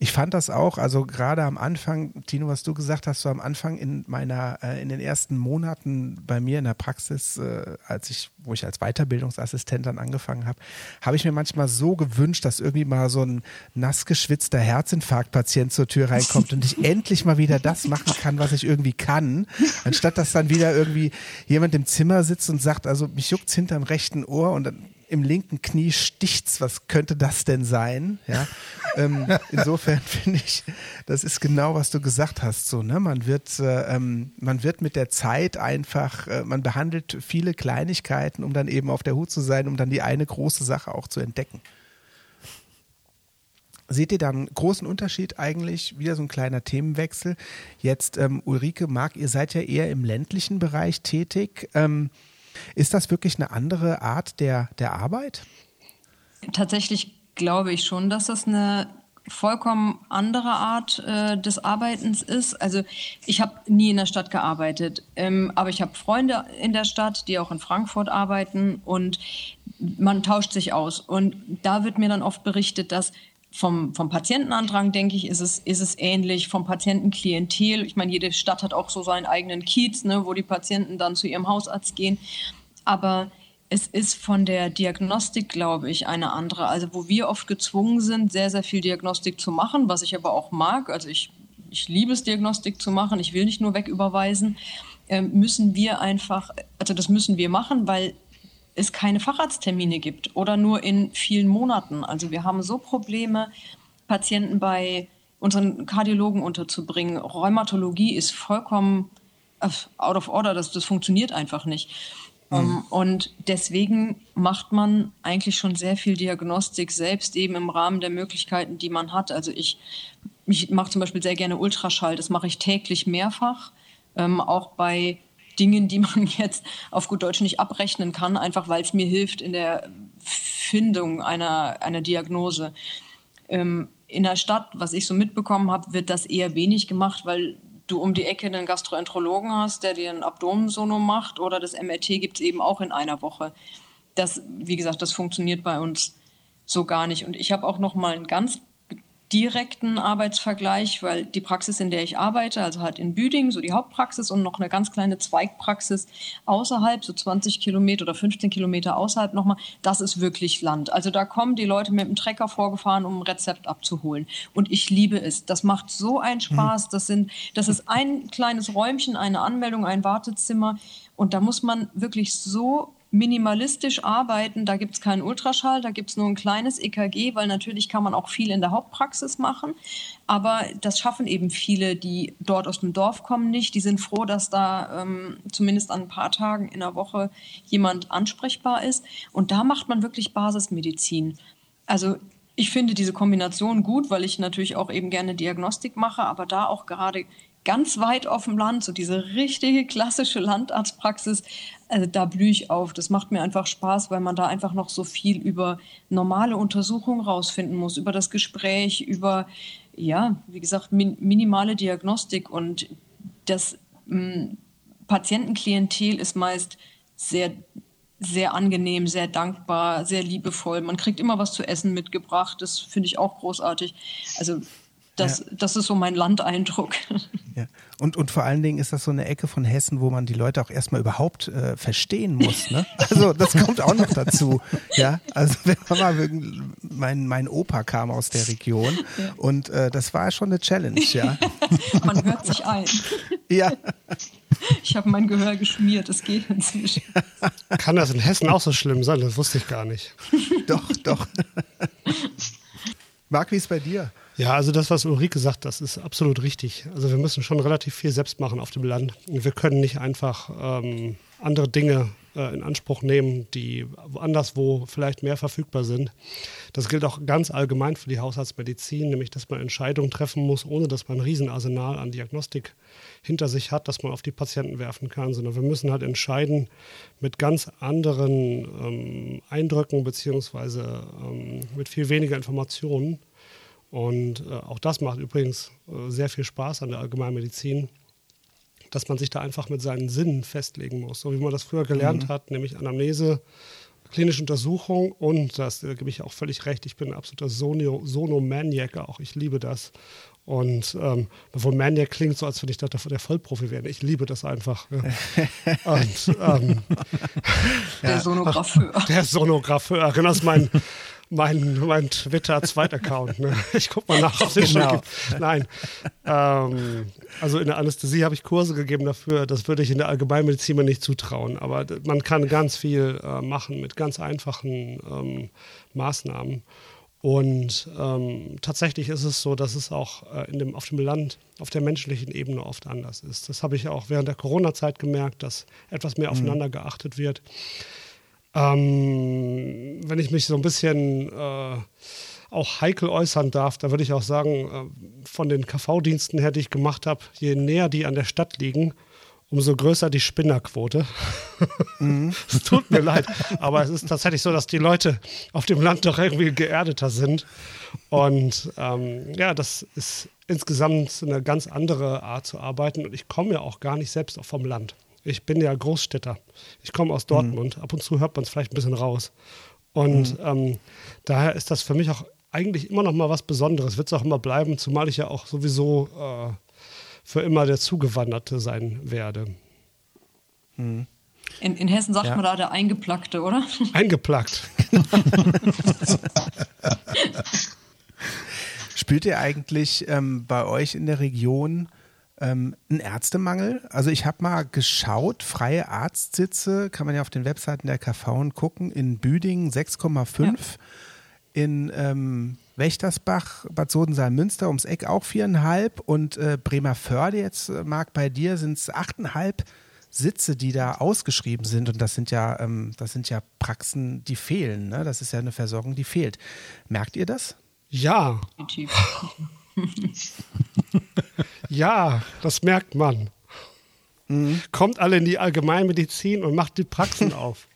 ich fand das auch, also gerade am Anfang, Tino, was du gesagt hast, so am Anfang in meiner, äh, in den ersten Monaten bei mir in der Praxis, äh, als ich, wo ich als Weiterbildungsassistent dann angefangen habe, habe ich mir manchmal so gewünscht, dass irgendwie mal so ein nass geschwitzter Herzinfarktpatient zur Tür reinkommt und ich endlich mal wieder das machen kann, was ich irgendwie kann, anstatt dass dann wieder irgendwie jemand im Zimmer sitzt und sagt, also mich juckt's hinterm rechten Ohr und dann im linken Knie sticht's. Was könnte das denn sein? Ja. ähm, insofern finde ich, das ist genau, was du gesagt hast. So, ne? Man wird, äh, ähm, man wird mit der Zeit einfach, äh, man behandelt viele Kleinigkeiten, um dann eben auf der Hut zu sein, um dann die eine große Sache auch zu entdecken. Seht ihr da einen großen Unterschied eigentlich? Wieder so ein kleiner Themenwechsel. Jetzt, ähm, Ulrike, Marc, ihr seid ja eher im ländlichen Bereich tätig. Ähm, ist das wirklich eine andere Art der, der Arbeit? Tatsächlich glaube ich schon, dass das eine vollkommen andere Art äh, des Arbeitens ist. Also ich habe nie in der Stadt gearbeitet, ähm, aber ich habe Freunde in der Stadt, die auch in Frankfurt arbeiten und man tauscht sich aus. Und da wird mir dann oft berichtet, dass vom, vom Patientenandrang, denke ich, ist es, ist es ähnlich. Vom Patientenklientel, ich meine, jede Stadt hat auch so seinen eigenen Kiez, ne, wo die Patienten dann zu ihrem Hausarzt gehen. Aber es ist von der Diagnostik, glaube ich, eine andere. Also wo wir oft gezwungen sind, sehr, sehr viel Diagnostik zu machen, was ich aber auch mag. Also ich, ich liebe es, Diagnostik zu machen. Ich will nicht nur wegüberweisen. Ähm, müssen wir einfach, also das müssen wir machen, weil es keine Facharzttermine gibt oder nur in vielen Monaten. Also wir haben so Probleme, Patienten bei unseren Kardiologen unterzubringen. Rheumatologie ist vollkommen äh, out of order, das, das funktioniert einfach nicht. Mhm. Ähm, und deswegen macht man eigentlich schon sehr viel Diagnostik selbst eben im Rahmen der Möglichkeiten, die man hat. Also ich, ich mache zum Beispiel sehr gerne Ultraschall, das mache ich täglich mehrfach, ähm, auch bei Dingen, die man jetzt auf gut Deutsch nicht abrechnen kann, einfach weil es mir hilft in der Findung einer, einer Diagnose. Ähm, in der Stadt, was ich so mitbekommen habe, wird das eher wenig gemacht, weil du um die Ecke einen Gastroenterologen hast, der dir ein Abdomensono macht oder das MRT gibt es eben auch in einer Woche. Das, wie gesagt, das funktioniert bei uns so gar nicht. Und ich habe auch noch mal ein ganz direkten Arbeitsvergleich, weil die Praxis, in der ich arbeite, also halt in Büdingen, so die Hauptpraxis und noch eine ganz kleine Zweigpraxis außerhalb, so 20 Kilometer oder 15 Kilometer außerhalb nochmal, das ist wirklich Land. Also da kommen die Leute mit dem Trecker vorgefahren, um ein Rezept abzuholen. Und ich liebe es. Das macht so einen Spaß. Das sind, das ist ein kleines Räumchen, eine Anmeldung, ein Wartezimmer. Und da muss man wirklich so minimalistisch arbeiten. Da gibt es keinen Ultraschall, da gibt es nur ein kleines EKG, weil natürlich kann man auch viel in der Hauptpraxis machen. Aber das schaffen eben viele, die dort aus dem Dorf kommen, nicht. Die sind froh, dass da ähm, zumindest an ein paar Tagen in der Woche jemand ansprechbar ist. Und da macht man wirklich Basismedizin. Also ich finde diese Kombination gut, weil ich natürlich auch eben gerne Diagnostik mache, aber da auch gerade ganz weit auf dem Land, so diese richtige klassische Landarztpraxis, also da blühe ich auf. Das macht mir einfach Spaß, weil man da einfach noch so viel über normale Untersuchungen rausfinden muss, über das Gespräch, über, ja, wie gesagt, min minimale Diagnostik und das hm, Patientenklientel ist meist sehr sehr angenehm, sehr dankbar, sehr liebevoll. Man kriegt immer was zu essen mitgebracht. Das finde ich auch großartig. Also das, ja. das ist so mein Landeindruck. Ja. Und, und vor allen Dingen ist das so eine Ecke von Hessen, wo man die Leute auch erstmal überhaupt äh, verstehen muss. Ne? Also das kommt auch noch dazu. Ja, also wenn man mal, mein, mein Opa kam aus der Region ja. und äh, das war schon eine Challenge, ja. man hört sich ein. Ja. Ich habe mein Gehör geschmiert, es geht inzwischen. Kann das in Hessen auch so schlimm sein? Das wusste ich gar nicht. doch, doch. Marc, wie ist bei dir? Ja, also das, was Ulrike sagt, das ist absolut richtig. Also wir müssen schon relativ viel selbst machen auf dem Land. Wir können nicht einfach ähm, andere Dinge äh, in Anspruch nehmen, die anderswo vielleicht mehr verfügbar sind. Das gilt auch ganz allgemein für die Haushaltsmedizin, nämlich dass man Entscheidungen treffen muss, ohne dass man ein Riesenarsenal an Diagnostik hinter sich hat, dass man auf die Patienten werfen kann, sondern wir müssen halt entscheiden mit ganz anderen ähm, Eindrücken beziehungsweise ähm, mit viel weniger Informationen. Und äh, auch das macht übrigens äh, sehr viel Spaß an der Allgemeinmedizin dass man sich da einfach mit seinen Sinnen festlegen muss, so wie man das früher gelernt mhm. hat, nämlich Anamnese, klinische Untersuchung und das da gebe ich auch völlig recht, ich bin ein absoluter Sono, Sonomaniac auch, ich liebe das. Und ähm, obwohl Maniac klingt so, als wenn ich da der Vollprofi wäre. Ich liebe das einfach. Ja. Und, ähm, der Sonographeur. Der Sonographeur, genau, das ist mein, mein, mein Twitter-Zweitaccount. Ne? Ich guck mal nach, ob es genau. schon gibt. Nein. Ähm, also in der Anästhesie habe ich Kurse gegeben dafür. Das würde ich in der Allgemeinmedizin mir nicht zutrauen. Aber man kann ganz viel äh, machen mit ganz einfachen ähm, Maßnahmen. Und ähm, tatsächlich ist es so, dass es auch äh, in dem, auf dem Land, auf der menschlichen Ebene oft anders ist. Das habe ich auch während der Corona-Zeit gemerkt, dass etwas mehr mhm. aufeinander geachtet wird. Ähm, wenn ich mich so ein bisschen äh, auch heikel äußern darf, da würde ich auch sagen, äh, von den KV-Diensten her, die ich gemacht habe, je näher die an der Stadt liegen, umso größer die Spinnerquote. Mhm. es tut mir leid, aber es ist tatsächlich so, dass die Leute auf dem Land doch irgendwie geerdeter sind. Und ähm, ja, das ist insgesamt eine ganz andere Art zu arbeiten. Und ich komme ja auch gar nicht selbst vom Land. Ich bin ja Großstädter. Ich komme aus Dortmund. Mhm. Ab und zu hört man es vielleicht ein bisschen raus. Und mhm. ähm, daher ist das für mich auch eigentlich immer noch mal was Besonderes. Wird es auch immer bleiben, zumal ich ja auch sowieso äh, für immer der Zugewanderte sein werde. Mhm. In, in, Hessen sagt ja. man da der Eingeplackte, oder? Eingeplackt. Spürt ihr eigentlich ähm, bei euch in der Region ähm, ein Ärztemangel. Also ich habe mal geschaut, freie Arztsitze, kann man ja auf den Webseiten der KV gucken, in Büdingen 6,5, ja. in ähm, Wächtersbach, Bad Sodensaal-Münster ums Eck auch 4,5 und äh, Bremerförde jetzt, äh, Marc, bei dir sind es 8,5 Sitze, die da ausgeschrieben sind und das sind ja, ähm, das sind ja Praxen, die fehlen. Ne? Das ist ja eine Versorgung, die fehlt. Merkt ihr das? Ja. Ja, das merkt man. Mhm. Kommt alle in die Allgemeinmedizin und macht die Praxen auf.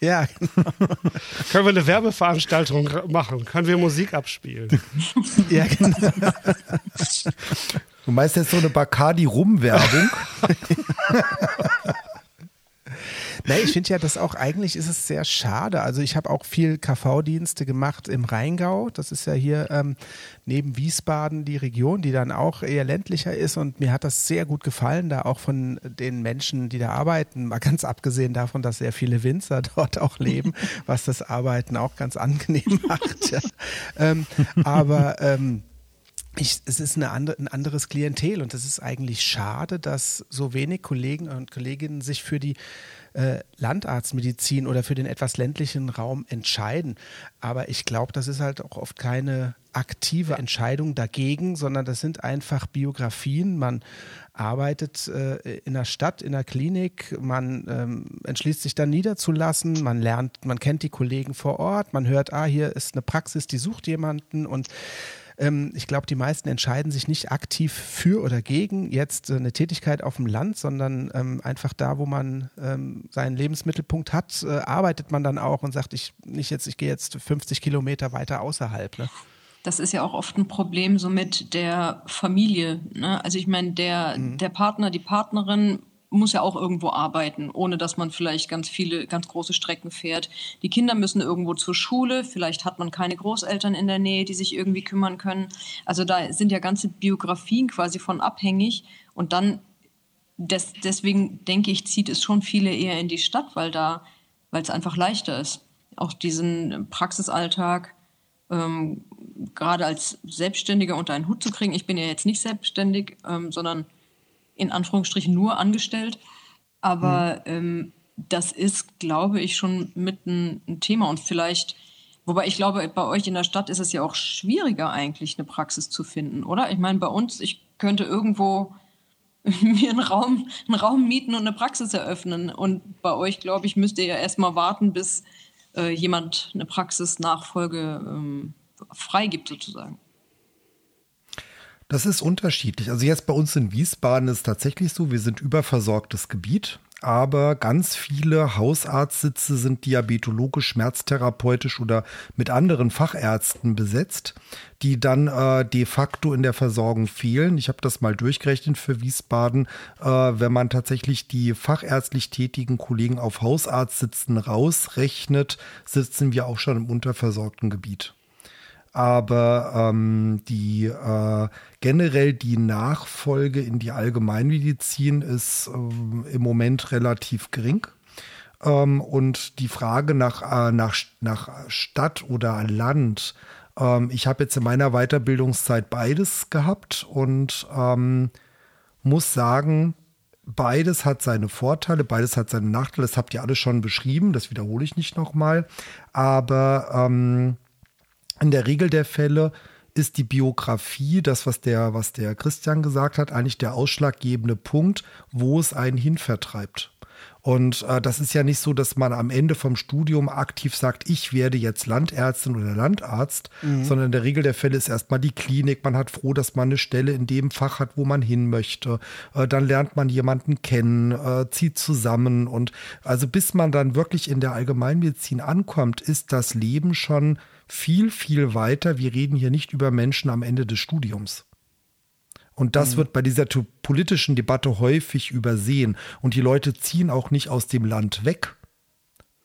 Ja, genau. Können wir eine Werbeveranstaltung machen? Können wir Musik abspielen? ja, genau. Du meinst jetzt so eine Bacardi-Rum-Werbung? Nee, ich finde ja, dass auch eigentlich ist es sehr schade. Also ich habe auch viel KV-Dienste gemacht im Rheingau. Das ist ja hier ähm, neben Wiesbaden die Region, die dann auch eher ländlicher ist. Und mir hat das sehr gut gefallen, da auch von den Menschen, die da arbeiten, mal ganz abgesehen davon, dass sehr viele Winzer dort auch leben, was das Arbeiten auch ganz angenehm macht. Ja. Ähm, aber ähm, ich, es ist eine andere, ein anderes Klientel und es ist eigentlich schade, dass so wenig Kollegen und Kolleginnen sich für die äh, Landarztmedizin oder für den etwas ländlichen Raum entscheiden. Aber ich glaube, das ist halt auch oft keine aktive Entscheidung dagegen, sondern das sind einfach Biografien. Man arbeitet äh, in der Stadt, in der Klinik, man ähm, entschließt sich dann niederzulassen, man lernt, man kennt die Kollegen vor Ort, man hört, ah, hier ist eine Praxis, die sucht jemanden und ähm, ich glaube, die meisten entscheiden sich nicht aktiv für oder gegen jetzt äh, eine Tätigkeit auf dem Land, sondern ähm, einfach da, wo man ähm, seinen Lebensmittelpunkt hat, äh, arbeitet man dann auch und sagt, ich nicht jetzt, ich gehe jetzt 50 Kilometer weiter außerhalb. Ne? das ist ja auch oft ein Problem so mit der Familie. Ne? Also ich meine, der, mhm. der Partner, die Partnerin muss ja auch irgendwo arbeiten, ohne dass man vielleicht ganz viele, ganz große Strecken fährt. Die Kinder müssen irgendwo zur Schule, vielleicht hat man keine Großeltern in der Nähe, die sich irgendwie kümmern können. Also da sind ja ganze Biografien quasi von abhängig und dann des, deswegen denke ich, zieht es schon viele eher in die Stadt, weil da, weil es einfach leichter ist. Auch diesen Praxisalltag ähm, gerade als Selbstständiger unter einen Hut zu kriegen. Ich bin ja jetzt nicht selbstständig, ähm, sondern in Anführungsstrichen nur angestellt. Aber mhm. ähm, das ist, glaube ich, schon mit ein, ein, Thema und vielleicht, wobei ich glaube, bei euch in der Stadt ist es ja auch schwieriger eigentlich, eine Praxis zu finden, oder? Ich meine, bei uns, ich könnte irgendwo mir einen Raum, einen Raum mieten und eine Praxis eröffnen. Und bei euch, glaube ich, müsst ihr ja erstmal warten, bis äh, jemand eine Praxisnachfolge ähm, freigibt, sozusagen. Das ist unterschiedlich. Also jetzt bei uns in Wiesbaden ist es tatsächlich so, wir sind überversorgtes Gebiet aber ganz viele Hausarztsitze sind diabetologisch, schmerztherapeutisch oder mit anderen Fachärzten besetzt, die dann äh, de facto in der Versorgung fehlen. Ich habe das mal durchgerechnet für Wiesbaden. Äh, wenn man tatsächlich die fachärztlich tätigen Kollegen auf Hausarztsitzen rausrechnet, sitzen wir auch schon im unterversorgten Gebiet aber ähm, die äh, generell die Nachfolge in die Allgemeinmedizin ist ähm, im Moment relativ gering. Ähm, und die Frage nach, äh, nach, nach Stadt oder Land, ähm, ich habe jetzt in meiner Weiterbildungszeit beides gehabt und ähm, muss sagen, beides hat seine Vorteile, beides hat seine Nachteile. Das habt ihr alle schon beschrieben, das wiederhole ich nicht nochmal. Aber ähm, in der Regel der Fälle ist die Biografie, das, was der, was der Christian gesagt hat, eigentlich der ausschlaggebende Punkt, wo es einen hinvertreibt. Und äh, das ist ja nicht so, dass man am Ende vom Studium aktiv sagt, ich werde jetzt Landärztin oder Landarzt, mhm. sondern in der Regel der Fälle ist erstmal die Klinik. Man hat froh, dass man eine Stelle in dem Fach hat, wo man hin möchte. Äh, dann lernt man jemanden kennen, äh, zieht zusammen. Und also bis man dann wirklich in der Allgemeinmedizin ankommt, ist das Leben schon viel, viel weiter. Wir reden hier nicht über Menschen am Ende des Studiums. Und das mhm. wird bei dieser politischen Debatte häufig übersehen. Und die Leute ziehen auch nicht aus dem Land weg,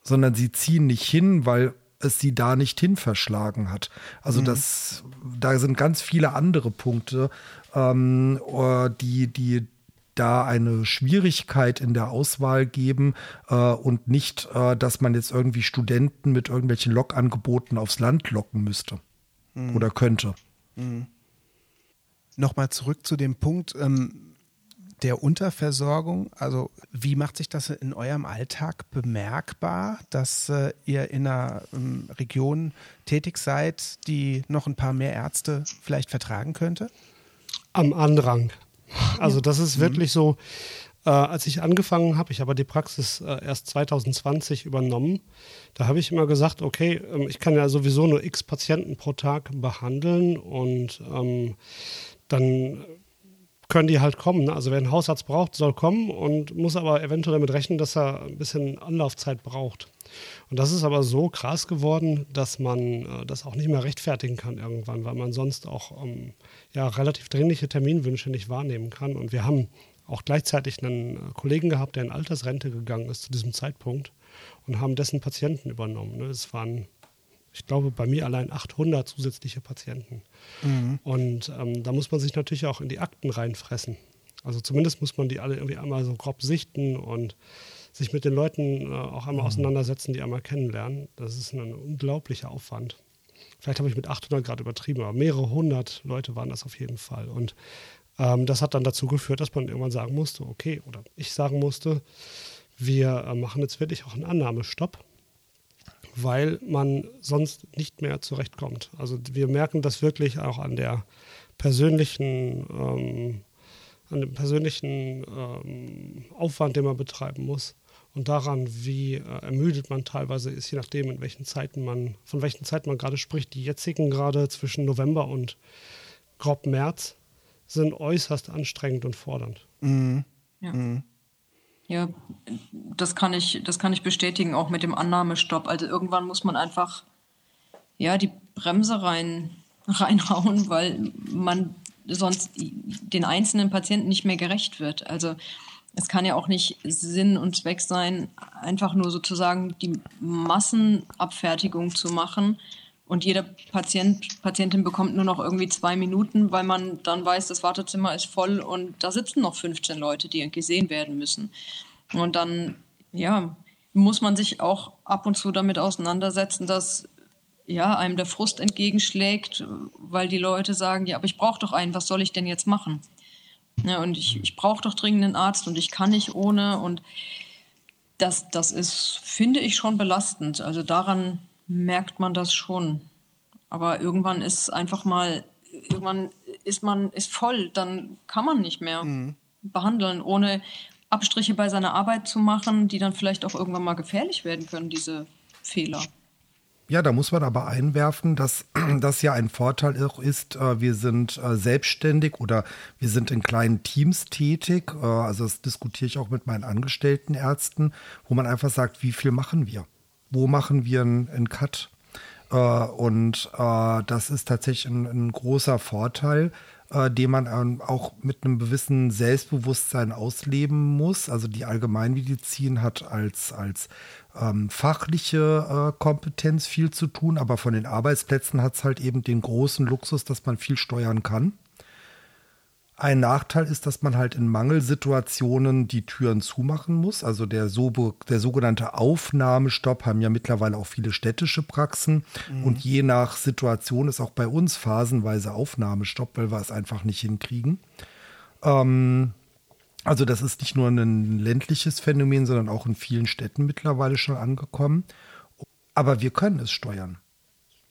sondern sie ziehen nicht hin, weil es sie da nicht hin verschlagen hat. Also mhm. das, da sind ganz viele andere Punkte, ähm, äh, die, die da eine Schwierigkeit in der Auswahl geben äh, und nicht, äh, dass man jetzt irgendwie Studenten mit irgendwelchen Lokangeboten aufs Land locken müsste mhm. oder könnte. Mhm nochmal zurück zu dem Punkt ähm, der Unterversorgung. Also wie macht sich das in eurem Alltag bemerkbar, dass äh, ihr in einer ähm, Region tätig seid, die noch ein paar mehr Ärzte vielleicht vertragen könnte? Am Andrang. Also das ist mhm. wirklich so, äh, als ich angefangen habe, ich habe die Praxis äh, erst 2020 übernommen, da habe ich immer gesagt, okay, ähm, ich kann ja sowieso nur x Patienten pro Tag behandeln und ähm, dann können die halt kommen. Ne? Also wer einen Hausarzt braucht, soll kommen und muss aber eventuell damit rechnen, dass er ein bisschen Anlaufzeit braucht. Und das ist aber so krass geworden, dass man äh, das auch nicht mehr rechtfertigen kann irgendwann, weil man sonst auch ähm, ja, relativ dringliche Terminwünsche nicht wahrnehmen kann. Und wir haben auch gleichzeitig einen äh, Kollegen gehabt, der in Altersrente gegangen ist zu diesem Zeitpunkt und haben dessen Patienten übernommen. Ne? Es waren ich glaube, bei mir allein 800 zusätzliche Patienten. Mhm. Und ähm, da muss man sich natürlich auch in die Akten reinfressen. Also zumindest muss man die alle irgendwie einmal so grob sichten und sich mit den Leuten äh, auch einmal mhm. auseinandersetzen, die einmal kennenlernen. Das ist ein unglaublicher Aufwand. Vielleicht habe ich mit 800 gerade übertrieben, aber mehrere hundert Leute waren das auf jeden Fall. Und ähm, das hat dann dazu geführt, dass man irgendwann sagen musste, okay, oder ich sagen musste, wir äh, machen jetzt wirklich auch einen Annahmestopp weil man sonst nicht mehr zurechtkommt. Also wir merken das wirklich auch an der persönlichen, ähm, an dem persönlichen ähm, Aufwand, den man betreiben muss und daran, wie äh, ermüdet man teilweise ist, je nachdem, in welchen Zeiten man, von welchen Zeiten man gerade spricht. Die jetzigen gerade zwischen November und grob März sind äußerst anstrengend und fordernd. Mhm. Ja. Mhm. Ja, das kann ich, das kann ich bestätigen, auch mit dem Annahmestopp. Also irgendwann muss man einfach ja, die Bremse rein, reinhauen, weil man sonst den einzelnen Patienten nicht mehr gerecht wird. Also es kann ja auch nicht Sinn und Zweck sein, einfach nur sozusagen die Massenabfertigung zu machen und jeder Patient, Patientin bekommt nur noch irgendwie zwei Minuten, weil man dann weiß, das Wartezimmer ist voll und da sitzen noch 15 Leute, die gesehen werden müssen. Und dann, ja, muss man sich auch ab und zu damit auseinandersetzen, dass ja, einem der Frust entgegenschlägt, weil die Leute sagen, ja, aber ich brauche doch einen, was soll ich denn jetzt machen? Ja, und ich, ich brauche doch dringend einen Arzt und ich kann nicht ohne. Und das, das ist, finde ich, schon belastend. Also daran merkt man das schon. Aber irgendwann ist einfach mal, irgendwann ist man ist voll, dann kann man nicht mehr. Mhm. behandeln, ohne Abstriche bei seiner Arbeit zu machen, die dann vielleicht auch irgendwann mal gefährlich werden können, diese Fehler. Ja, da muss man aber einwerfen, dass das ja ein Vorteil auch ist. Äh, wir sind äh, selbstständig oder wir sind in kleinen Teams tätig. Äh, also das diskutiere ich auch mit meinen angestellten Ärzten, wo man einfach sagt, wie viel machen wir? Wo machen wir einen Cut? Und das ist tatsächlich ein, ein großer Vorteil, den man ähm, auch mit einem gewissen Selbstbewusstsein ausleben muss. Also die Allgemeinmedizin hat als, als ähm, fachliche äh, Kompetenz viel zu tun, aber von den Arbeitsplätzen hat es halt eben den großen Luxus, dass man viel steuern kann. Ein Nachteil ist, dass man halt in Mangelsituationen die Türen zumachen muss. Also der, so, der sogenannte Aufnahmestopp haben ja mittlerweile auch viele städtische Praxen. Mhm. Und je nach Situation ist auch bei uns phasenweise Aufnahmestopp, weil wir es einfach nicht hinkriegen. Ähm, also das ist nicht nur ein ländliches Phänomen, sondern auch in vielen Städten mittlerweile schon angekommen. Aber wir können es steuern.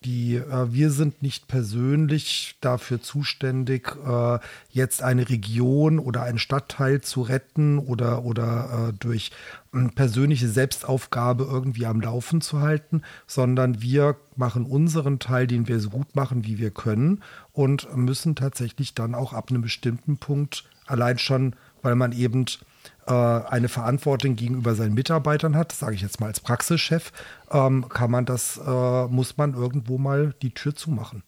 Die, äh, wir sind nicht persönlich dafür zuständig, äh, jetzt eine Region oder einen Stadtteil zu retten oder, oder äh, durch persönliche Selbstaufgabe irgendwie am Laufen zu halten, sondern wir machen unseren Teil, den wir so gut machen, wie wir können und müssen tatsächlich dann auch ab einem bestimmten Punkt allein schon, weil man eben äh, eine Verantwortung gegenüber seinen Mitarbeitern hat, sage ich jetzt mal als Praxischef, ähm, kann man das, äh, muss man irgendwo mal die Tür zumachen.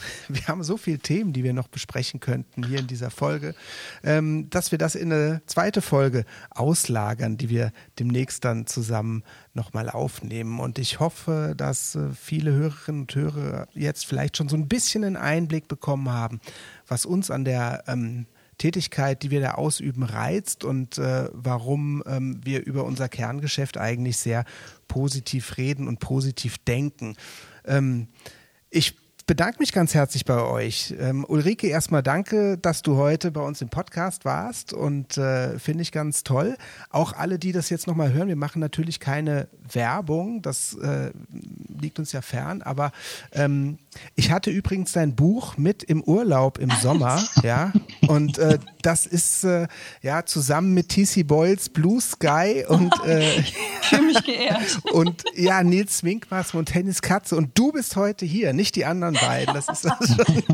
Wir haben so viele Themen, die wir noch besprechen könnten hier in dieser Folge, ähm, dass wir das in eine zweite Folge auslagern, die wir demnächst dann zusammen nochmal aufnehmen. Und ich hoffe, dass äh, viele Hörerinnen und Hörer jetzt vielleicht schon so ein bisschen einen Einblick bekommen haben, was uns an der ähm, Tätigkeit, die wir da ausüben, reizt und äh, warum ähm, wir über unser Kerngeschäft eigentlich sehr positiv reden und positiv denken. Ähm, ich bedanke mich ganz herzlich bei euch. Ähm, Ulrike, erstmal danke, dass du heute bei uns im Podcast warst und äh, finde ich ganz toll. Auch alle, die das jetzt nochmal hören, wir machen natürlich keine Werbung, das äh, liegt uns ja fern, aber ähm, ich hatte übrigens dein Buch mit im Urlaub im Sommer, ja, und äh, das ist äh, ja zusammen mit TC Boyles Blue Sky und äh, fühle mich geehrt. und ja, Nils Swinkmaß und Tennis Katze und du bist heute hier, nicht die anderen beiden. Das ist das schon.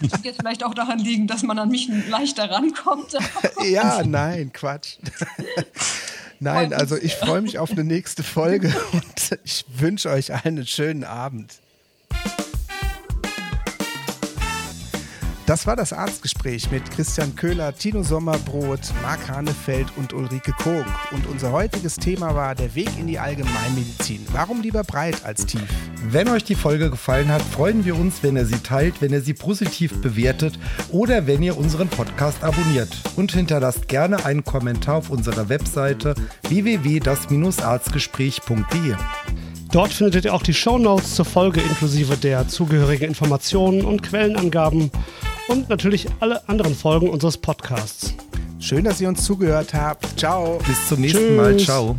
Das wird vielleicht auch daran liegen, dass man an mich leichter rankommt. ja, nein, Quatsch. Nein, also ich freue mich auf eine nächste Folge und ich wünsche euch allen einen schönen Abend. Das war das Arztgespräch mit Christian Köhler, Tino Sommerbrot, Marc Hanefeld und Ulrike Kog. Und unser heutiges Thema war der Weg in die Allgemeinmedizin. Warum lieber breit als tief? Wenn euch die Folge gefallen hat, freuen wir uns, wenn ihr sie teilt, wenn ihr sie positiv bewertet oder wenn ihr unseren Podcast abonniert. Und hinterlasst gerne einen Kommentar auf unserer Webseite www.das-arztgespräch.de. Dort findet ihr auch die Show Notes zur Folge inklusive der zugehörigen Informationen und Quellenangaben und natürlich alle anderen Folgen unseres Podcasts. Schön, dass ihr uns zugehört habt. Ciao. Bis zum nächsten Tschüss. Mal. Ciao.